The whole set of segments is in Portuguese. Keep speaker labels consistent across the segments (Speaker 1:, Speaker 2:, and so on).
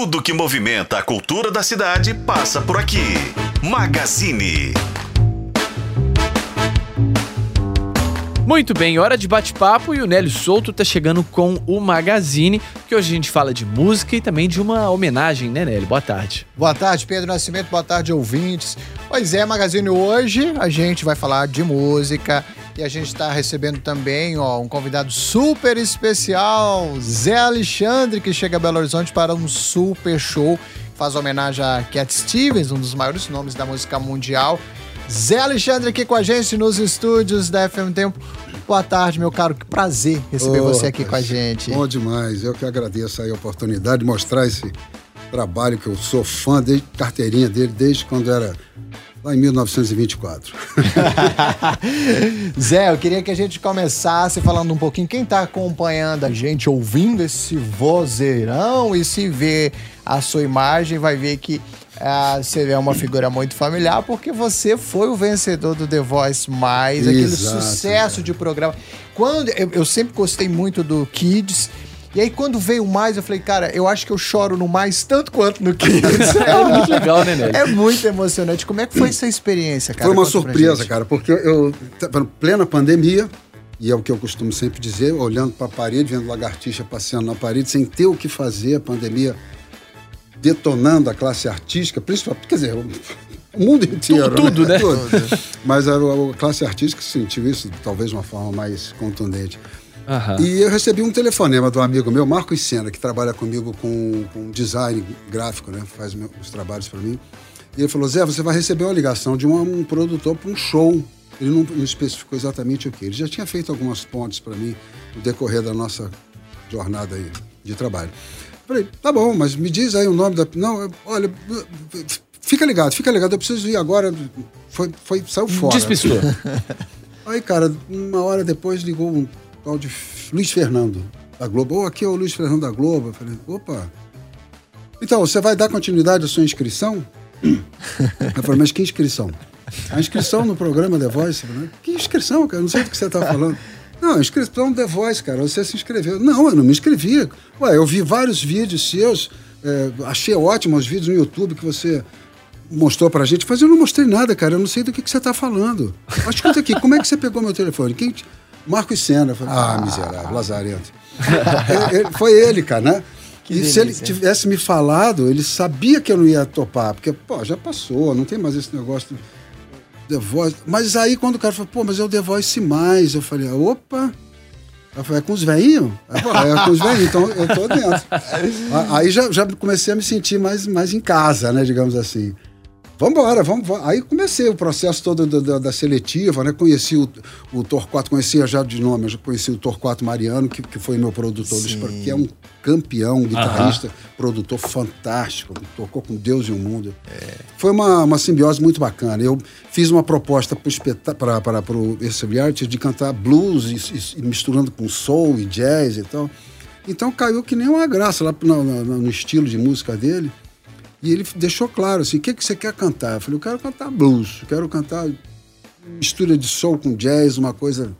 Speaker 1: Tudo que movimenta a cultura da cidade passa por aqui. Magazine.
Speaker 2: Muito bem, hora de bate-papo e o Nélio Souto tá chegando com o Magazine, que hoje a gente fala de música e também de uma homenagem, né, Nélio? Boa tarde.
Speaker 3: Boa tarde, Pedro Nascimento, boa tarde, ouvintes. Pois é, Magazine, hoje a gente vai falar de música e a gente está recebendo também ó, um convidado super especial, Zé Alexandre, que chega a Belo Horizonte para um super show. Faz homenagem a Cat Stevens, um dos maiores nomes da música mundial. Zé Alexandre aqui com a gente nos estúdios da FM Tempo. Boa tarde, meu caro. Que prazer receber
Speaker 4: Ô,
Speaker 3: você aqui com a gente.
Speaker 4: Bom demais. Eu que agradeço a oportunidade de mostrar esse trabalho que eu sou fã desde carteirinha dele, desde quando era lá em 1924.
Speaker 3: Zé, eu queria que a gente começasse falando um pouquinho. Quem está acompanhando a gente, ouvindo esse vozeirão e se vê a sua imagem, vai ver que ah, você é uma figura muito familiar, porque você foi o vencedor do The Voice Mais, aquele sucesso
Speaker 4: cara.
Speaker 3: de programa. Quando eu, eu sempre gostei muito do Kids. E aí, quando veio o mais, eu falei, cara, eu acho que eu choro no mais tanto quanto no Kids.
Speaker 2: É muito legal, né, Nélio?
Speaker 3: É muito emocionante. Como é que foi essa experiência, cara?
Speaker 4: Foi uma
Speaker 3: Conta
Speaker 4: surpresa, cara, porque eu estava em plena pandemia, e é o que eu costumo sempre dizer, olhando para a parede, vendo lagartixa passeando na parede, sem ter o que fazer, a pandemia detonando a classe artística, principalmente, quer dizer, o mundo inteiro.
Speaker 2: tudo, né?
Speaker 4: Tudo. Mas a, a classe artística sentiu isso talvez de uma forma mais contundente.
Speaker 2: Aham.
Speaker 4: E eu recebi um telefonema de um amigo meu, Marcos Sena, que trabalha comigo com, com design gráfico, né? Faz meu- os trabalhos para mim. E ele falou: Zé, você vai receber uma ligação de um, um produtor para um show. Ele não, não especificou exatamente o que. Ele já tinha feito algumas pontes para mim no decorrer da nossa jornada aí de trabalho. Falei, tá bom, mas me diz aí o nome da. Não, eu- olha, fica ligado, fica ligado, eu preciso ir agora. Foi, foi, saiu fora.
Speaker 2: Despistou.
Speaker 4: Aí, cara, uma hora depois ligou um tal de Luiz Fernando da Globo. Ô, aqui é o Luiz Fernando da Globo. Eu falei, opa. Então, você vai dar continuidade à sua inscrição? Eu falei, mas que inscrição? A inscrição no programa The Voice? Eu falei, que inscrição, cara? Não sei do que você está falando. Não, inscrição The Voice, cara. Você se inscreveu. Não, eu não me inscrevi. Ué, eu vi vários vídeos seus, é, achei ótimo os vídeos no YouTube que você mostrou pra gente, mas eu não mostrei nada, cara. Eu não sei do que, que você tá falando. Escuta aqui, como é que você pegou meu telefone? Quem. Marcos Senna. Eu falei, ah, miserável, lazarento. Ele- ele- foi ele, cara, né?
Speaker 3: Que
Speaker 4: e se ele
Speaker 3: delícia.
Speaker 4: tivesse me falado, ele sabia que eu não ia topar, porque, pô, já passou, não tem mais esse negócio do The Voice. Mas aí quando o cara falou, pô, mas é o The Voice mais, eu falei, opa. Eu falei, é com os velhinhos? Pô, É com os velhinhos, então eu tô dentro. Aí já, já comecei a me sentir mais, mais em casa, né, digamos assim. Vamos, vamos. Aí comecei o processo todo da, da- da seletiva, né? Conheci o, o Torquato, conhecia já de nome, eu já conheci o Torquato Mariano, que, que foi meu produtor, que é um campeão, guitarrista, produtor fantástico, tocou com Deus e o mundo. Foi uma, uma simbiose muito bacana. Eu fiz uma proposta para o esse reality de cantar blues e- e misturando com soul e jazz e tal. Então caiu que nem uma graça lá no, no- no estilo de música dele. E ele deixou claro assim: o que, que você quer cantar? Eu falei: eu quero cantar blues, quero cantar mistura de soul com jazz, uma coisa.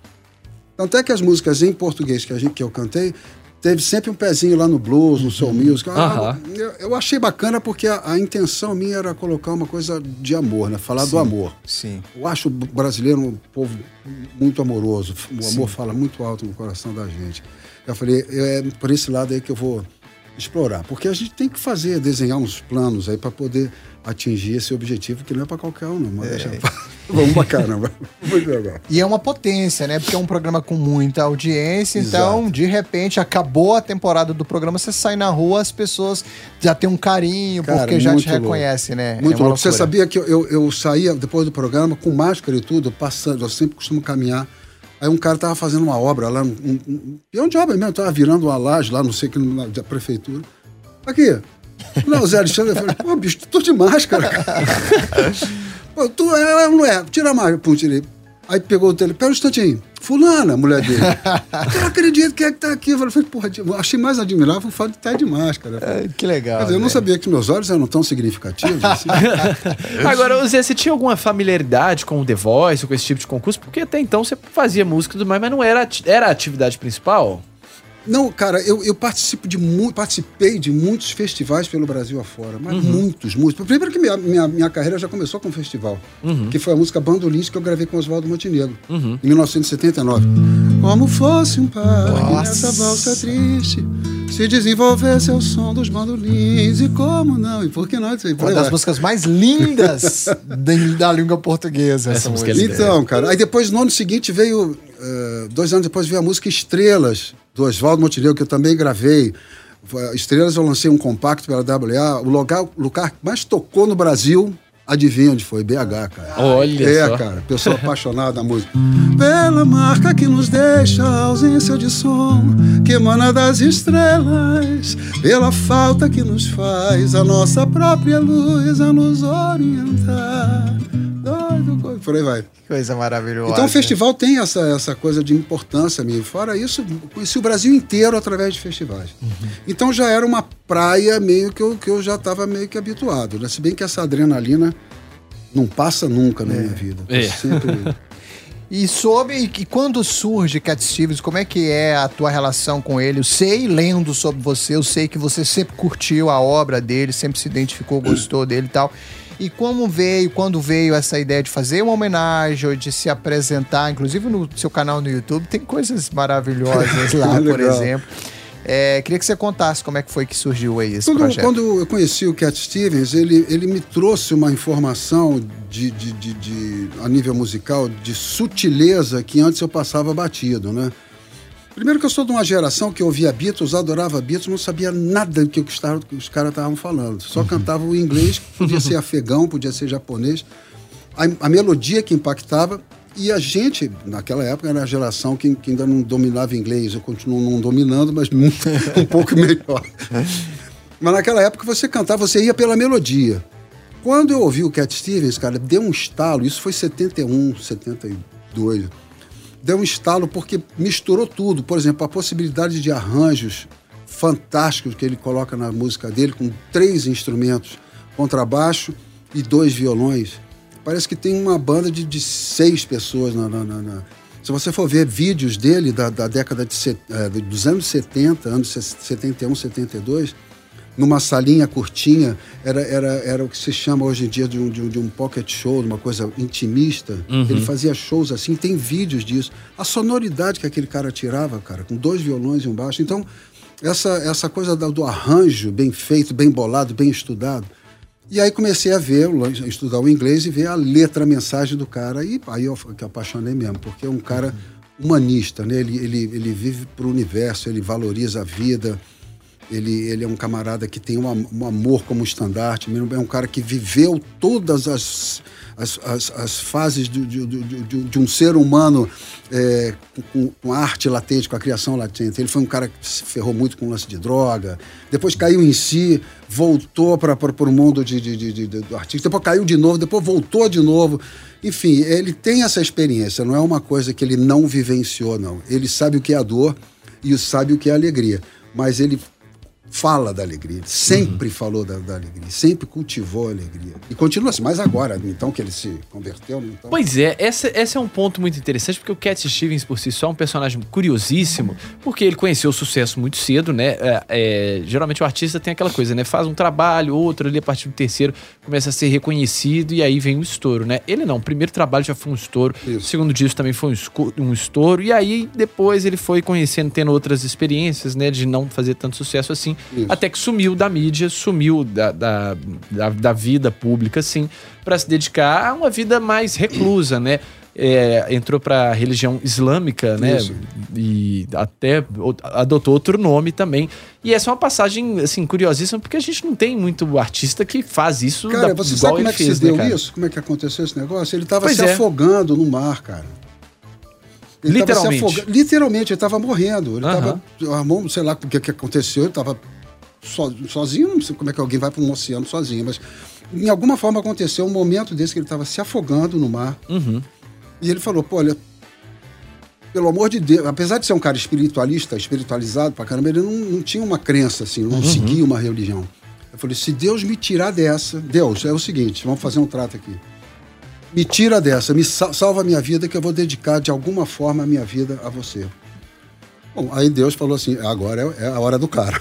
Speaker 4: Tanto é que as músicas em português que, a gente, que eu cantei, teve sempre um pezinho lá no blues, no soul music. Ah,
Speaker 2: Aham.
Speaker 4: eu, eu achei bacana porque a, a intenção minha era colocar uma coisa de amor, né? Falar do amor.
Speaker 3: Sim.
Speaker 4: Eu acho o brasileiro um povo muito amoroso. O amor fala muito alto no coração da gente. Eu falei, é por esse lado aí que eu vou explorar. Porque a gente tem que fazer, desenhar uns planos aí para poder atingir esse objetivo, que não é para qualquer um, não. Mas deixa... Vamos pra caramba. Muito legal.
Speaker 3: E é uma potência, né? Porque é um programa com muita audiência, então,
Speaker 4: Exato.
Speaker 3: de repente, acabou a temporada do programa, você sai na rua, as pessoas já têm um carinho,
Speaker 4: Cara,
Speaker 3: porque já te reconhecem, né?
Speaker 4: Muito
Speaker 3: é
Speaker 4: louco. Você
Speaker 3: loucura.
Speaker 4: sabia que eu, eu, eu saía depois do programa com máscara e tudo, passando, eu sempre costumo caminhar. Aí um cara tava fazendo uma obra lá, um, um, um peão de obra mesmo, tava virando uma laje lá, não sei que, na, da prefeitura. Aqui. Não, Zé Alexandre, eu falei, pô, bicho, tô de máscara, cara. Pô, tu é não é? Tira a máscara. Pum, tirei. Aí pegou o telefone, pera um instantinho. Fulana, mulher dele. eu não acredito que é que tá aqui. Eu falei, porra, eu achei mais admirável o fato de estar de máscara.
Speaker 3: É, que legal.
Speaker 4: Quer dizer, eu não
Speaker 3: né?
Speaker 4: sabia que meus olhos eram tão significativos assim.
Speaker 2: Agora, Zé, você tinha alguma familiaridade com o The Voice, com esse tipo de concurso? Porque até então você fazia música e tudo mais, mas não era, era a atividade principal?
Speaker 4: Não, cara, eu, eu participo de participei de muitos festivais pelo Brasil afora, mas
Speaker 2: Uhum.
Speaker 4: muitos, muitos. Primeiro que minha, minha, minha carreira já começou com um festival,
Speaker 2: Uhum.
Speaker 4: que foi a música Bandolins que eu gravei com Oswaldo Montenegro, em 1979. Como fosse um pai nessa valsa triste, se desenvolvesse ao som dos bandolins, e como não, e por que não?
Speaker 3: Uma
Speaker 4: aí
Speaker 3: das
Speaker 4: vai.
Speaker 3: músicas mais lindas da, da língua portuguesa. Essa,
Speaker 2: Essa música é
Speaker 3: música.
Speaker 2: linda.
Speaker 4: Então, cara, aí depois no ano seguinte veio, eh, dois anos depois veio a música Estrelas, do Oswaldo Montenegro, que eu também gravei. Estrelas eu lancei um compacto pela WA, o lugar, o lugar que mais tocou no Brasil, adivinha onde foi? BH, cara.
Speaker 2: Olha
Speaker 4: é,
Speaker 2: só.
Speaker 4: cara, pessoa apaixonada da música. Pela marca que nos deixa a ausência de som, que emana das estrelas, pela falta que nos faz a nossa própria luz a nos orientar. Por aí vai.
Speaker 3: Que coisa maravilhosa.
Speaker 4: Então o festival tem essa, essa coisa de importância mesmo. Fora isso, eu conheci o Brasil inteiro através de festivais. Então já era uma praia meio que eu, que eu já estava meio que habituado. Né? Se bem que essa adrenalina não passa nunca na minha vida.
Speaker 2: É.
Speaker 4: Sempre...
Speaker 3: E sobre e que quando surge Cat Stevens, como é que é a tua relação com ele? Eu sei, lendo sobre você, eu sei que você sempre curtiu a obra dele, sempre se identificou, gostou dele e tal. E como veio, quando veio essa ideia de fazer uma homenagem ou de se apresentar, inclusive no seu canal no YouTube, tem coisas maravilhosas lá, por exemplo. É, queria que você contasse como é que foi que surgiu aí esse
Speaker 4: Quando,
Speaker 3: projeto.
Speaker 4: quando eu conheci o Cat Stevens, ele, ele me trouxe uma informação de, de, de, de- a nível musical de sutileza que antes eu passava batido, né? Primeiro que eu sou de uma geração que ouvia Beatles, adorava Beatles, não sabia nada do que os, caras estavam falando. Só cantava o inglês, podia ser afegão, podia ser japonês. A, a melodia que impactava. E a gente, naquela época, era a geração que, que ainda não dominava inglês. Eu continuo não dominando, mas muito- um pouco melhor. Mas naquela época você cantava, você ia pela melodia. Quando eu ouvi o Cat Stevens, cara, deu um estalo, isso foi 71, 72. Deu um estalo porque misturou tudo. Por exemplo, a possibilidade de arranjos fantásticos que ele coloca na música dele, com três instrumentos, contrabaixo e dois violões. Parece que tem uma banda de, de seis pessoas na, na- na- na- Se você for ver vídeos dele da, da década de, eh, dos anos 70, anos 71, 72, numa salinha curtinha, era, era, era o que se chama hoje em dia de um, de um, de um pocket show, uma coisa intimista. Ele fazia shows assim, tem vídeos disso. A sonoridade que aquele cara tirava, cara, com dois violões e um baixo. Então, essa, essa coisa do arranjo bem feito, bem bolado, bem estudado. E aí comecei a ver, estudar o inglês e ver a letra, a mensagem do cara. E aí eu que apaixonei mesmo, porque é um cara humanista, né? Ele, ele, ele vive para o universo, ele valoriza a vida. Ele, ele é um camarada que tem um, um amor como estandarte, é um cara que viveu todas as, as, as, as fases de, de, de, de um ser humano é, com, com a arte latente, com a criação latente. Ele foi um cara que se ferrou muito com o lance de droga, depois caiu em si, voltou para o mundo de, de- do artista, depois caiu de novo, depois voltou de novo. Enfim, ele tem essa experiência, não é uma coisa que ele não vivenciou, não. Ele sabe o que é a dor e sabe o que é a alegria, mas ele fala da alegria, ele sempre falou da, da alegria, sempre cultivou a alegria. E continua assim, mas agora, então que ele se converteu, né, então...
Speaker 2: Pois é, essa, esse é um ponto muito interessante, porque o Cat Stevens por si só é um personagem curiosíssimo, porque ele conheceu o sucesso muito cedo, né? É, é, geralmente o artista tem aquela coisa, né? Faz um trabalho, outro ali, a partir do terceiro, começa a ser reconhecido e aí vem o estouro, né? Ele não, o primeiro trabalho já foi um estouro,
Speaker 4: Isso.
Speaker 2: o segundo disco também foi um, um estouro, e aí depois ele foi conhecendo, tendo outras experiências, né? De não fazer tanto sucesso assim,
Speaker 4: Isso.
Speaker 2: até que sumiu da mídia, sumiu da, da, da, da vida pública, assim, para se dedicar a uma vida mais reclusa, né? É, entrou para a religião islâmica, né?
Speaker 4: Isso.
Speaker 2: E até adotou outro nome também. E essa é uma passagem, assim, curiosíssima, porque a gente não tem muito artista que faz isso
Speaker 4: Cara,
Speaker 2: da,
Speaker 4: você
Speaker 2: igual
Speaker 4: sabe como é que
Speaker 2: fez,
Speaker 4: se
Speaker 2: né,
Speaker 4: deu
Speaker 2: cara?
Speaker 4: isso? Como é que aconteceu esse negócio? Ele estava se
Speaker 2: é.
Speaker 4: afogando no mar, cara. Ele
Speaker 2: Literalmente.
Speaker 4: Literalmente, ele estava morrendo. Ele estava. Armou, sei lá o que, que aconteceu, ele estava so, sozinho, não sei como é que alguém vai para um oceano sozinho, mas em alguma forma aconteceu um momento desse que ele estava se afogando no mar.
Speaker 2: Uhum.
Speaker 4: E ele falou, pô, olha, pelo amor de Deus, apesar de ser um cara espiritualista, espiritualizado pra caramba, ele não, não tinha uma crença, assim, não seguia uma religião. Eu falei, se Deus me tirar dessa, Deus, é o seguinte, vamos fazer um trato aqui. Me tira dessa, me sa- salva a minha vida, que eu vou dedicar de alguma forma a minha vida a você. Bom, aí Deus falou assim: agora é, é a hora do cara.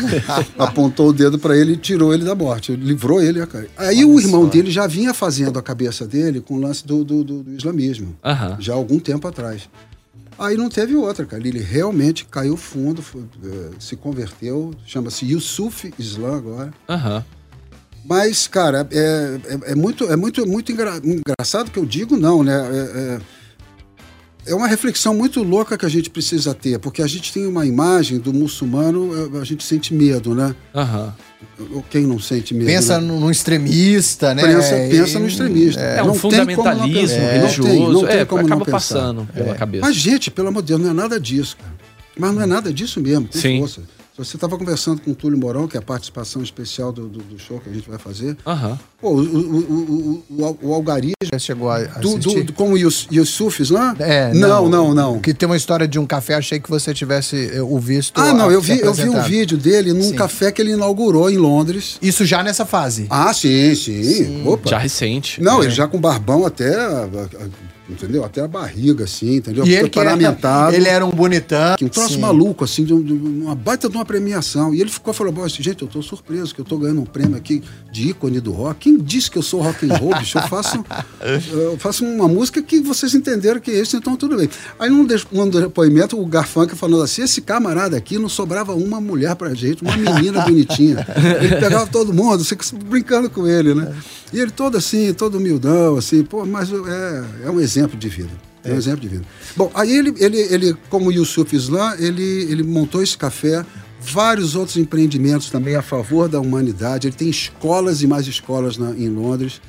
Speaker 4: Apontou o dedo para ele e tirou ele da morte, livrou ele. Aí Olha o irmão só. dele já vinha fazendo a cabeça dele com o lance do, do, do, do islamismo,
Speaker 2: uhum.
Speaker 4: já há algum tempo atrás. Aí não teve outra, cara. Ele realmente caiu fundo, foi, é, se converteu, chama-se Yusuf Islam agora.
Speaker 2: Uhum.
Speaker 4: Mas, cara, é, é, é, muito, é muito, muito engra, engraçado que eu digo, não, né? É, é é uma reflexão muito louca que a gente precisa ter, porque a gente tem uma imagem do muçulmano, a gente sente medo, né?
Speaker 2: Aham.
Speaker 4: Uhum. Quem não sente medo?
Speaker 3: Pensa
Speaker 4: né?
Speaker 3: no extremista, né?
Speaker 4: Pensa, pensa no extremista.
Speaker 2: É, um fundamentalismo religioso. Não tem, não tem é, como acaba não passando pela é. cabeça.
Speaker 4: Mas, gente, pelo amor de Deus, não é nada disso, cara. Mas não é nada disso mesmo, com
Speaker 2: Sim.
Speaker 4: força. Você estava conversando com o Túlio Morão, que é a participação especial do, do, do show que a gente vai fazer.
Speaker 2: Uhum.
Speaker 4: Pô, o, o, o, o, algarismo.
Speaker 3: Já chegou a
Speaker 4: do, do, do, com o Yusufis lá?
Speaker 3: É,
Speaker 4: não, não, não, não.
Speaker 3: Que tem uma história de um café, achei que você tivesse eh, o visto.
Speaker 4: Ah, não, eu vi, eu vi um vídeo dele num sim. café que ele inaugurou em Londres.
Speaker 3: Isso já nessa fase?
Speaker 4: Ah, sim, sim. sim.
Speaker 2: Opa. Já recente.
Speaker 4: Não, é. ele já com barbão até entendeu? Até a barriga, assim, entendeu?
Speaker 3: E ele paramentado. Ele era um bonitão.
Speaker 4: Um troço Sim. maluco, assim, de, uma baita de uma premiação. E ele ficou falou, assim, gente, eu tô surpreso que eu tô ganhando um prêmio aqui de ícone do rock. Quem disse que eu sou rock and roll, bicho? Eu faço, eu faço uma música que vocês entenderam que é isso, então tudo bem. Aí num, num depoimento, o Garfunkel falando assim, esse camarada aqui não sobrava uma mulher pra gente, uma menina bonitinha. Ele pegava todo mundo, você brincando com ele, né? E ele todo assim, todo humildão, assim, pô, mas é, é um exemplo de vida. É um é. exemplo de vida. Bom, aí ele, ele, ele como Yusuf Islam, ele, ele montou esse café, vários outros empreendimentos também a favor da humanidade. Ele tem escolas e mais escolas na, em Londres,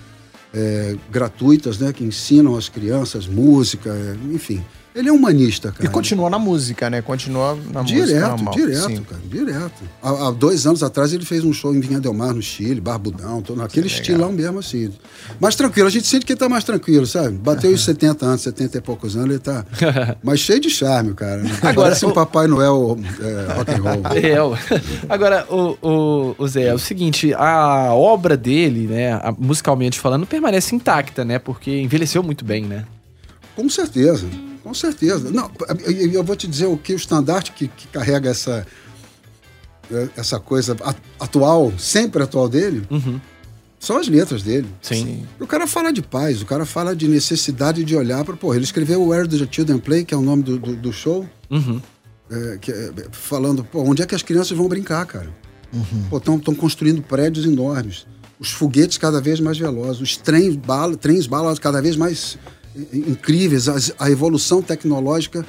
Speaker 4: é, gratuitas, né, que ensinam as crianças música, é, enfim. Ele é humanista, cara.
Speaker 3: E continua na música, né? Continua na
Speaker 4: direto,
Speaker 3: música.
Speaker 4: Normal. Direto, Sim. cara, direto. Há, há, dois anos atrás ele fez um show em Vinha Del Mar, no Chile, Barbudão, todo, naquele estilão mesmo, assim. Mais tranquilo, a gente sente que ele tá mais tranquilo, sabe? Bateu os 70 anos, 70 e poucos anos, ele tá. mas cheio de charme, cara. Agora, Parece o... um Papai Noel é, rock and roll.
Speaker 2: É, agora, o, o, o Zé, é o seguinte, a obra dele, né, musicalmente falando, permanece intacta, né? Porque envelheceu muito bem, né?
Speaker 4: Com certeza. Com certeza. Não, eu vou te dizer o que o estandarte que, que carrega essa, essa coisa atual, sempre atual dele,
Speaker 2: uhum.
Speaker 4: são as letras dele.
Speaker 2: Sim. Sim.
Speaker 4: O cara fala de paz, o cara fala de necessidade de olhar para. Pô, ele escreveu Where the Children Play, que é o nome do, do, do show,
Speaker 2: uhum.
Speaker 4: é, que, é, falando, pô, onde é que as crianças vão brincar, cara?
Speaker 3: Uhum.
Speaker 4: Estão construindo prédios enormes, os foguetes cada vez mais velozes, os trens bala, trens bala cada vez mais incríveis, a, evolução tecnológica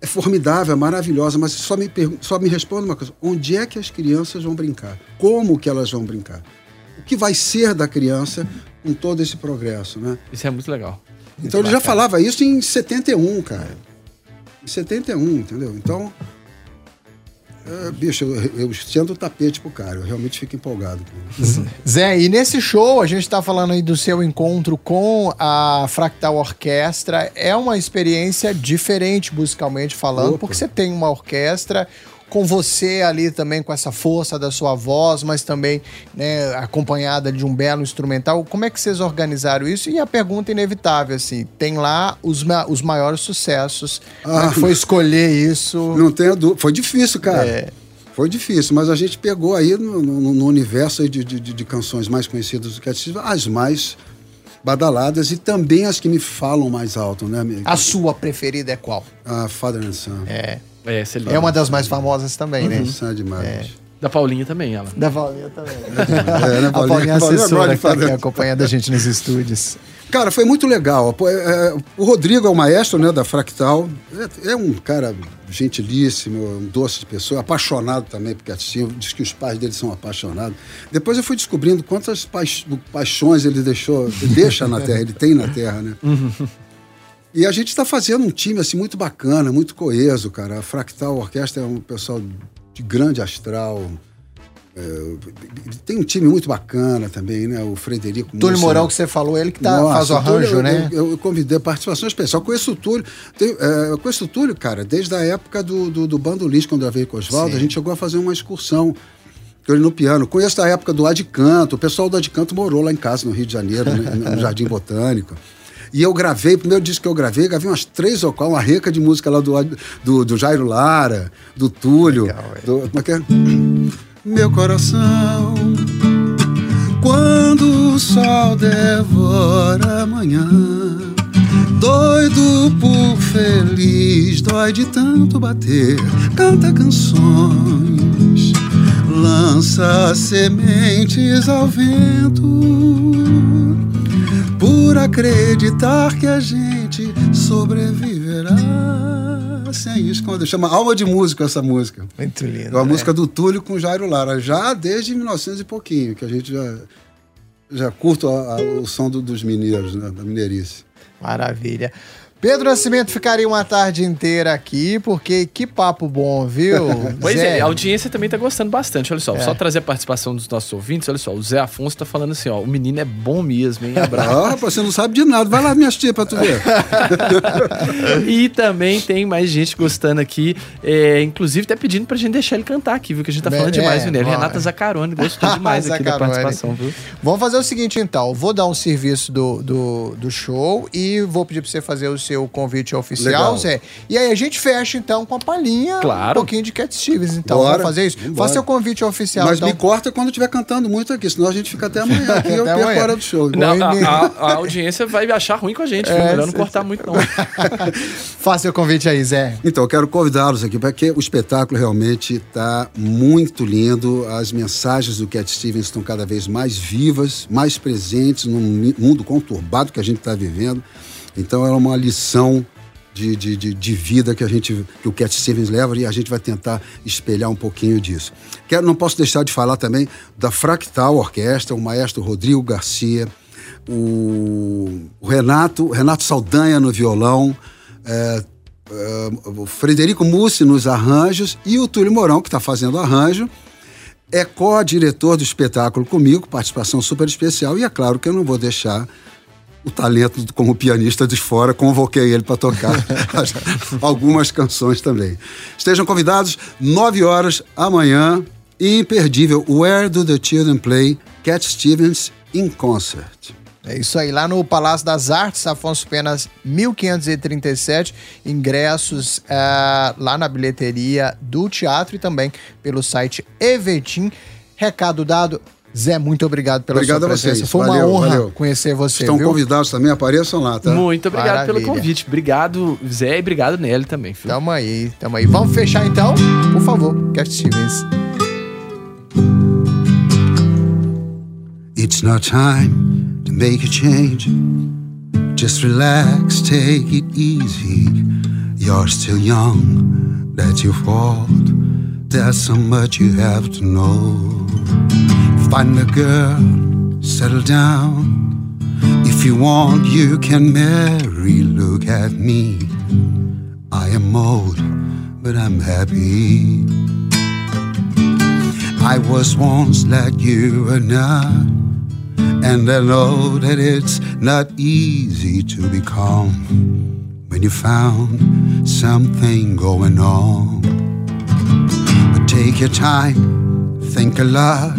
Speaker 4: é formidável, é maravilhosa, mas só me, só me responda uma coisa: onde é que as crianças vão brincar? Como que elas vão brincar? O que vai ser da criança com todo esse progresso, né?
Speaker 2: Isso é muito legal.
Speaker 4: Muito então ele já falava isso em 71, cara. Em 71, entendeu? Então, é, bicho, eu, eu estendo o tapete pro cara, eu realmente fico empolgado.
Speaker 3: Zé, e nesse show, a gente tá falando aí do seu encontro com a Fractal Orquestra. É uma experiência diferente musicalmente falando, Opa. porque você tem uma orquestra, com você ali também, com essa força da sua voz, mas também né, acompanhada de um belo instrumental. Como é que vocês organizaram isso? E a pergunta inevitável, assim, tem lá os, ma os maiores sucessos. Ah, Como foi escolher isso?
Speaker 4: Não tenho dúvida. Foi difícil, cara. É. Foi difícil, mas a gente pegou aí no, no, no universo de, de, de, canções mais conhecidas do Cat as mais badaladas e também as que me falam mais alto, né?
Speaker 3: A sua preferida é qual?
Speaker 4: A Father and Son.
Speaker 3: É. É, é uma das mais famosas também, né?
Speaker 4: Isso é demais. É.
Speaker 2: Da Paulinha também, ela.
Speaker 3: Da Paulinha também. É, né, Paulinha? A Paulinha é assessora que tá acompanhando a gente nos estúdios.
Speaker 4: Cara, foi muito legal. É, é, o Rodrigo é o maestro né, da Fractal. É, é, um cara gentilíssimo, um doce de pessoa, apaixonado também, porque assim, diz que os pais dele são apaixonados. Depois eu fui descobrindo quantas paixões ele deixou, deixa na Terra, ele tem na Terra, né? E a gente está fazendo um time assim muito bacana, muito coeso, cara. A Fractal Orquestra é um pessoal de grande astral. É, tem um time muito bacana também, né? O Frederico
Speaker 3: Túlio Mourão, que você falou, ele que tá, Nossa, faz o arranjo,
Speaker 4: Túlio,
Speaker 3: né?
Speaker 4: Eu, eu, convidei participação especial. Conheço o Túlio. Tem, é, conheço o Túlio, cara, desde a época do, do, do Bando Lis, quando eu veio com o Oswaldo, a gente chegou a fazer uma excursão ele no piano. Conheço da época do Adcanto. O pessoal do Adcanto morou lá em casa, no Rio de Janeiro, no Jardim Botânico. E eu gravei, o primeiro disco que eu gravei, gravei umas três ou quatro, uma reca de música lá do, do, do Jairo Lara, do Túlio.
Speaker 3: Legal, é.
Speaker 4: do, como é que é? Meu coração, quando o sol devora a manhã, doido por feliz, dói de tanto bater, canta canções, lança sementes ao vento, acreditar que a gente sobreviverá sem esconder. Chama Alma de Músico essa música.
Speaker 3: Muito lindo.
Speaker 4: É uma
Speaker 3: né?
Speaker 4: música do Túlio com Jairo Lara, já desde 1900 e pouquinho, que a gente já, já curto a- a- o som do- dos mineiros, né, da mineirice.
Speaker 3: Maravilha. Pedro Nascimento ficaria uma tarde inteira aqui, porque que papo bom, viu?
Speaker 2: Pois
Speaker 3: Zé?
Speaker 2: é, a audiência também tá gostando bastante. Olha só,
Speaker 3: É.
Speaker 2: só trazer a participação dos nossos ouvintes. Olha só, o Zé Afonso tá falando assim, ó, o menino é bom mesmo, hein? Abraço.
Speaker 4: Ah, rapaz, você não sabe de nada. Vai lá me assistir pra tu ver.
Speaker 2: e também tem mais gente gostando aqui, é, inclusive até pedindo pra gente deixar ele cantar aqui, viu? Que a gente tá
Speaker 3: É,
Speaker 2: falando demais,
Speaker 3: é,
Speaker 2: viu? Nele? Renata Zaccaroni gostou demais aqui da participação, viu?
Speaker 3: Vamos fazer o seguinte, então. Vou dar um serviço do, do, do show e vou pedir pra você fazer o seu convite oficial,
Speaker 4: Legal.
Speaker 3: Zé. E aí a gente fecha, então, com a palhinha.
Speaker 2: Claro.
Speaker 3: Um pouquinho de Cat Stevens, então.
Speaker 4: Bora.
Speaker 3: Vamos fazer isso?
Speaker 4: Vambora.
Speaker 3: Faça seu convite oficial,
Speaker 4: Mas
Speaker 3: então.
Speaker 4: me corta quando estiver cantando muito aqui, senão a gente fica até amanhã aqui. Eu
Speaker 3: Até
Speaker 4: perco a hora do show.
Speaker 2: Não, a, a- a audiência vai achar ruim com a gente, viu?
Speaker 3: É,
Speaker 2: Melhor não cortar muito, não.
Speaker 3: Faça seu convite aí, Zé.
Speaker 4: Então, eu quero convidá-los aqui, porque o espetáculo realmente está muito lindo. As mensagens do Cat Stevens estão cada vez mais vivas, mais presentes num mundo conturbado que a gente está vivendo. Então, é uma lição de, de, de, de vida que, a gente, que o Cat Stevens leva e a gente vai tentar espelhar um pouquinho disso. Quero, não posso deixar de falar também da Fractal Orquestra, o maestro Rodrigo Garcia, o, o Renato, Renato Saldanha no violão, é, é, o Frederico Mussi nos arranjos e o Túlio Mourão, que está fazendo arranjo, é co-diretor do espetáculo comigo, participação super especial, e é claro que eu não vou deixar o talento como pianista de fora, convoquei ele para tocar as- algumas canções também. Estejam convidados, 9 horas amanhã, imperdível, Where Do the Children Play? Cat Stevens in Concert.
Speaker 3: É isso aí, lá no Palácio das Artes, Afonso Penas 1537, ingressos ah, lá na bilheteria do teatro e também pelo site Evetim. Recado dado. Zé, muito obrigado pela
Speaker 4: Obrigado
Speaker 3: sua
Speaker 4: a
Speaker 3: presença.
Speaker 4: vocês.
Speaker 3: Foi uma
Speaker 4: Valeu,
Speaker 3: honra
Speaker 4: valeu.
Speaker 3: conhecer você,
Speaker 4: Estão
Speaker 3: viu?
Speaker 4: convidados também, apareçam lá, tá?
Speaker 2: Muito obrigado pelo
Speaker 3: Maravilha.
Speaker 2: convite. Obrigado, Zé, e obrigado Nelly também, filho.
Speaker 3: Tamo aí, tamo aí. Vamos fechar então? Por favor, Cat Stevens.
Speaker 4: It's not time to make a change. Just relax, take it easy. You're still young, that's your fault. There's so much you have to know. Find a girl, settle down. If you want, you can marry. Look at me. I am old, but I'm happy. I was once like you are not. And I know that it's not easy to be calm when you found something going on. But take your time, think a lot,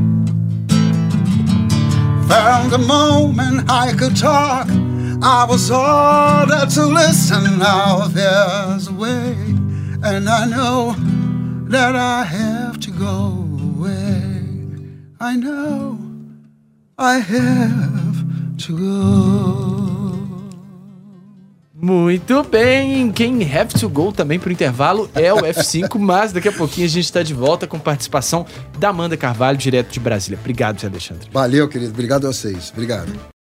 Speaker 4: Found the moment I could talk, I was ordered to listen. Now there's a way, and I know that I have to go away. I know I have to go.
Speaker 2: Muito bem, quem have to go também pro intervalo é o F5, mas daqui a pouquinho a gente tá de volta com participação da Amanda Carvalho, direto de Brasília. Obrigado, Alexandre.
Speaker 4: Valeu, querido. Obrigado a vocês. Obrigado.